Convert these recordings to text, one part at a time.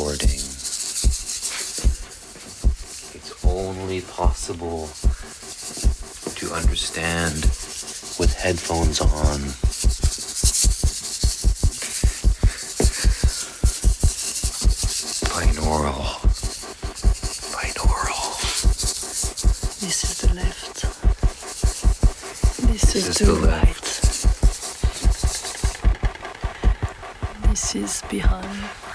recording. It's only possible to understand with headphones on. Binaural. Binaural. This is the left. This, This is, is the, the right. left. This is behind.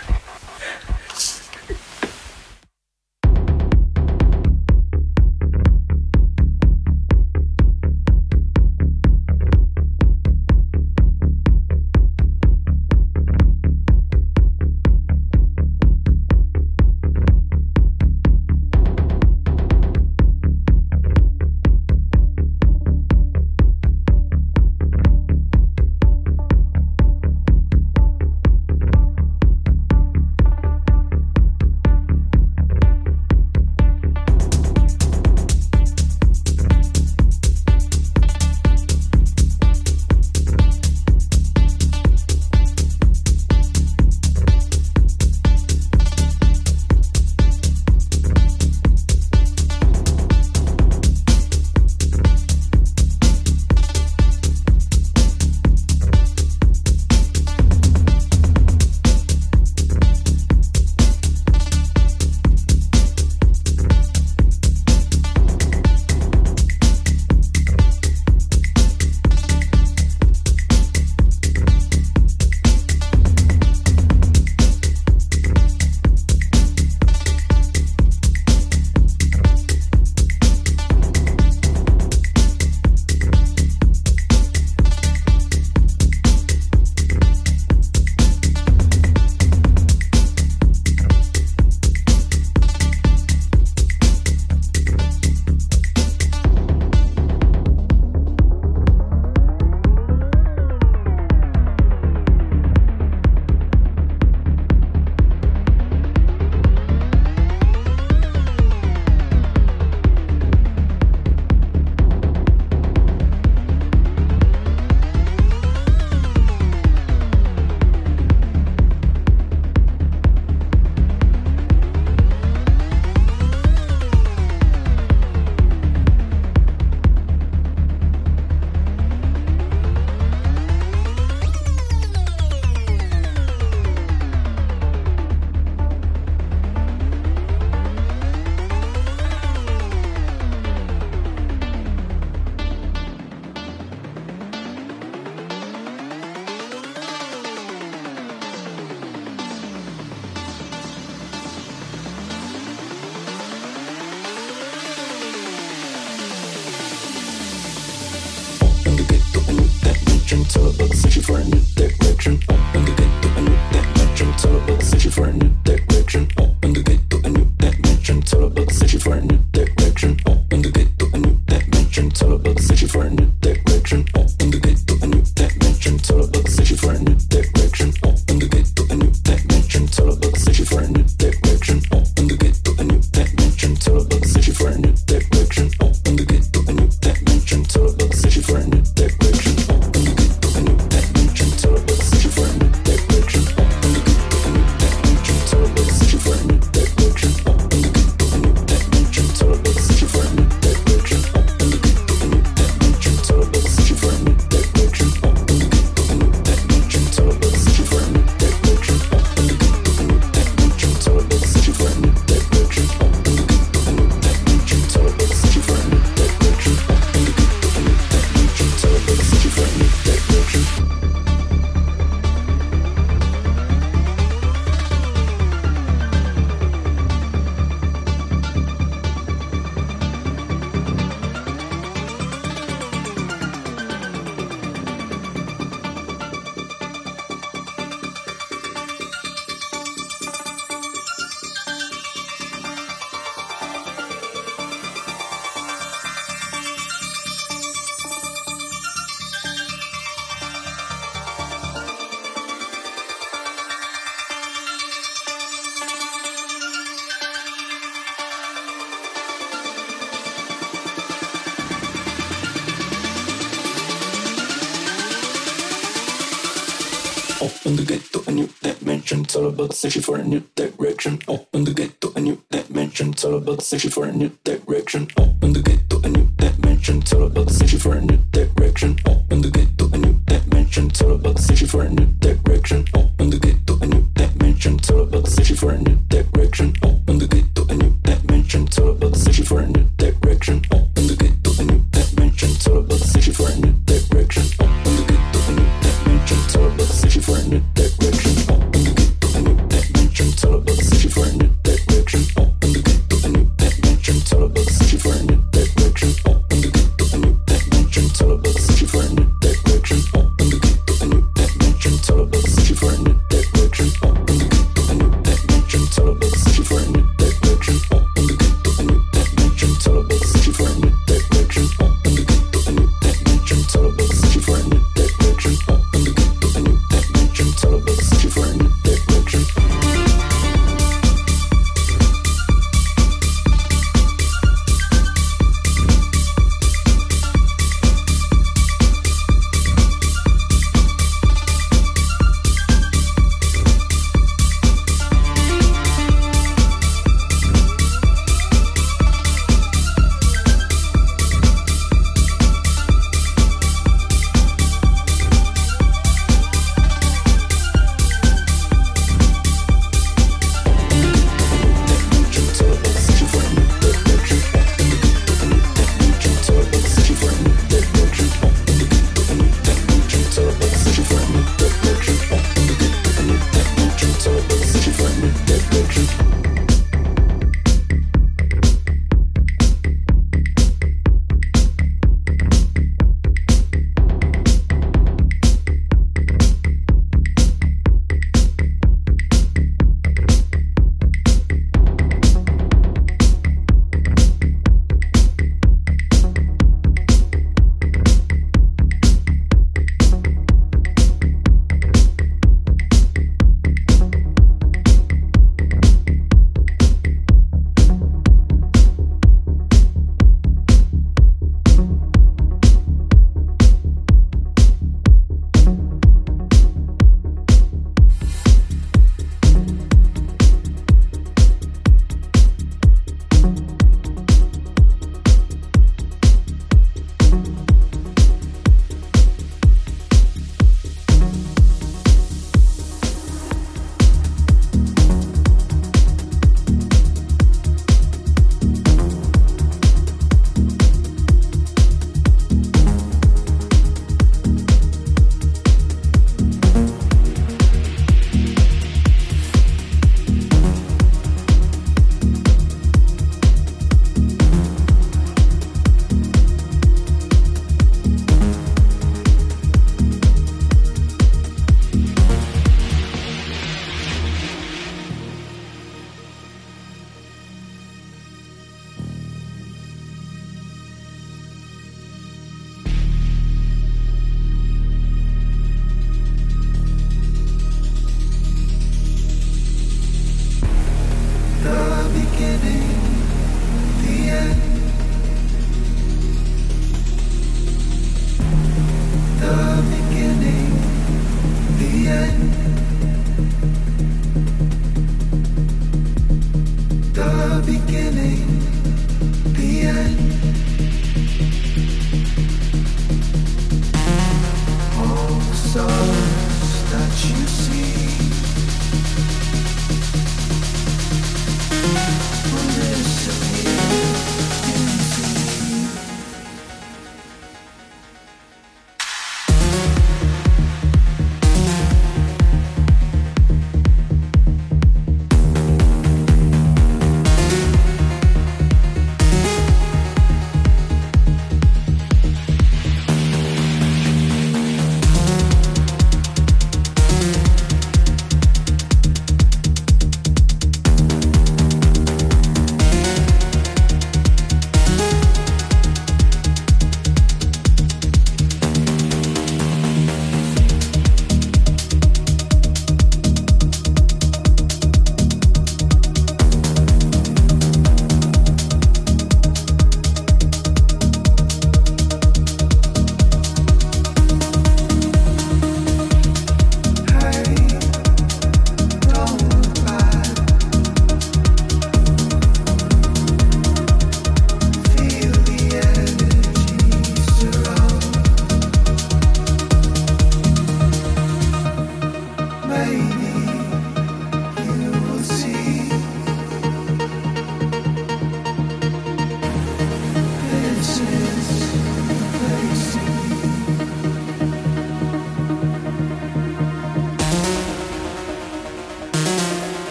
searching for a new direction. Open the gate to a new dimension. It's all about searching for a new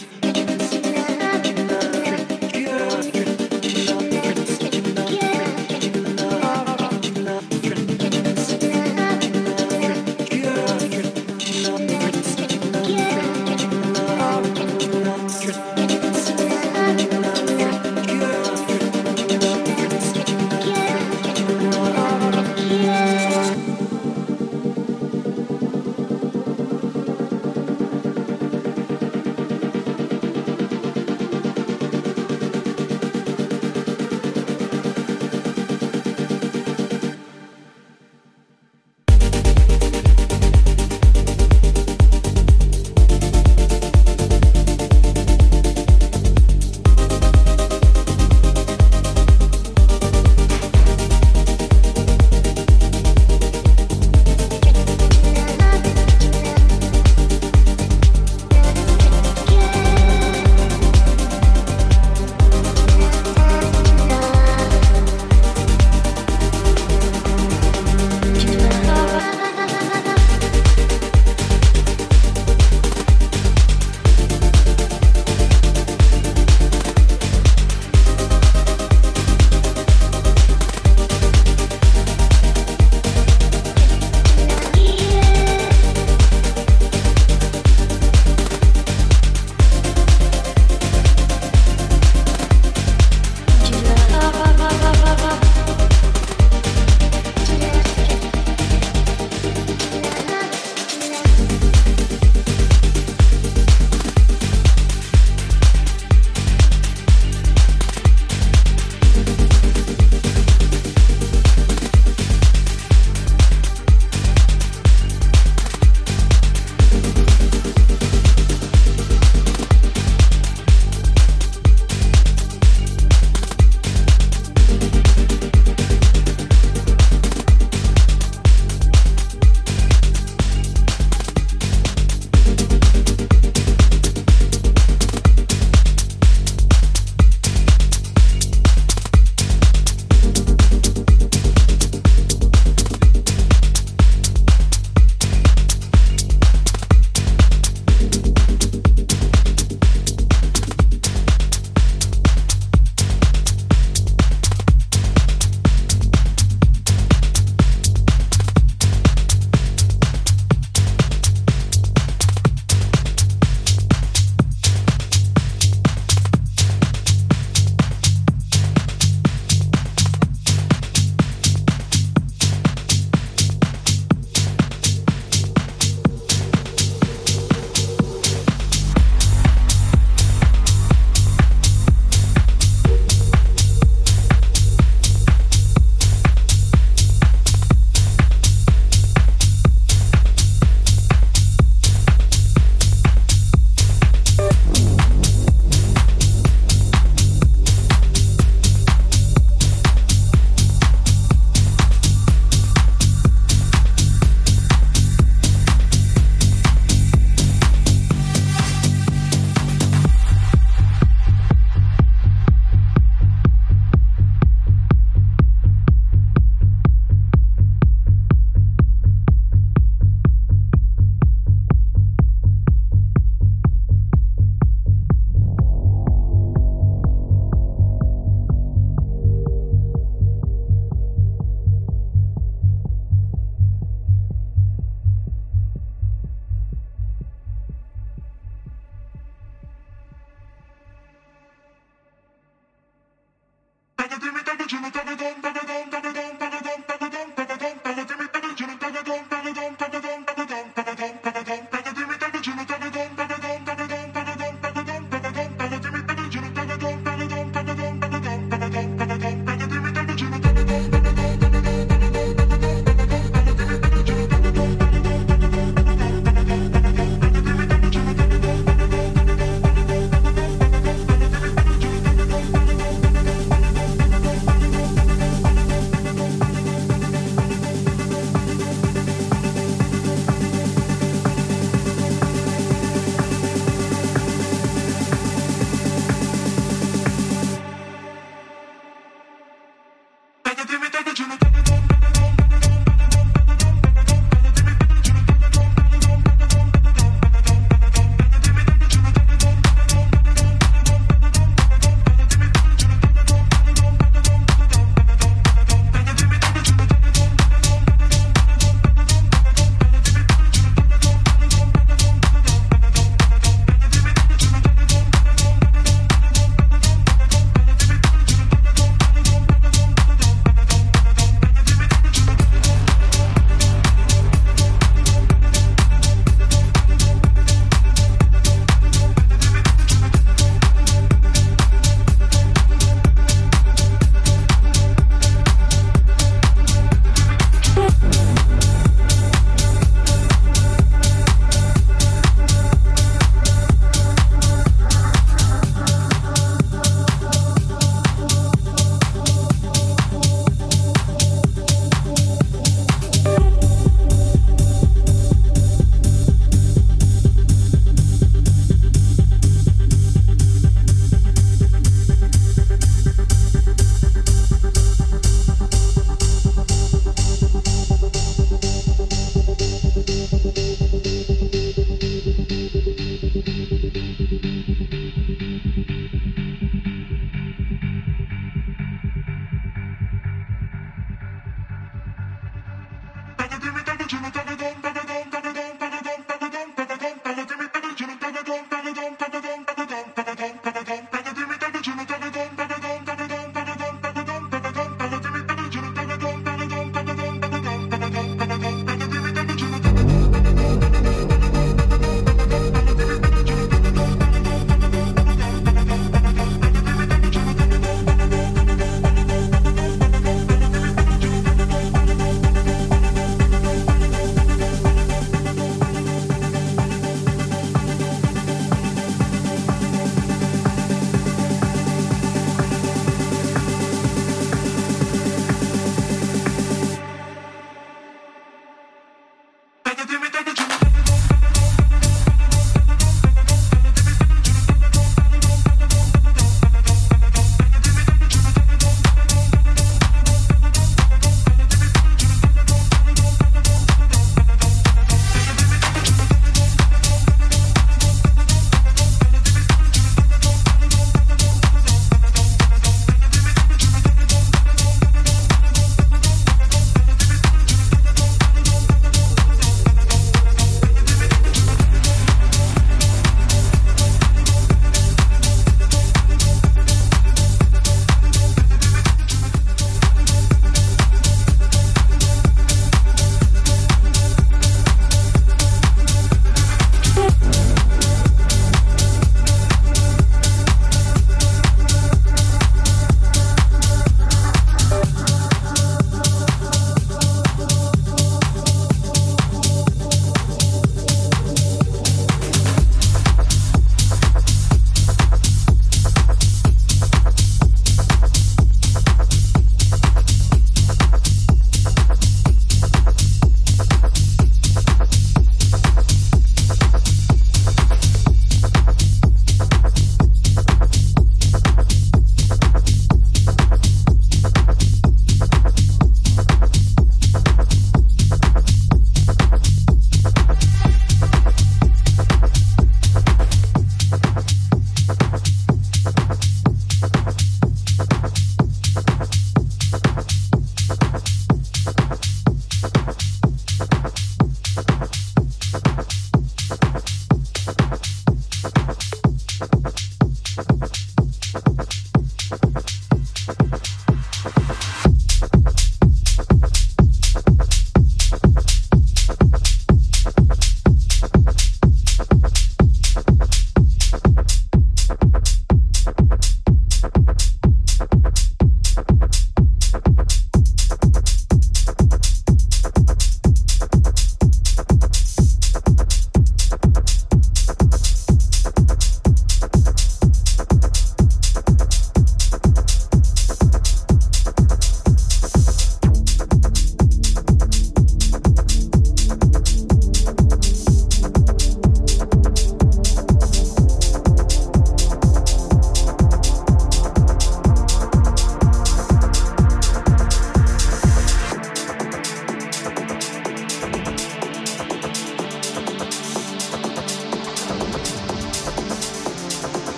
just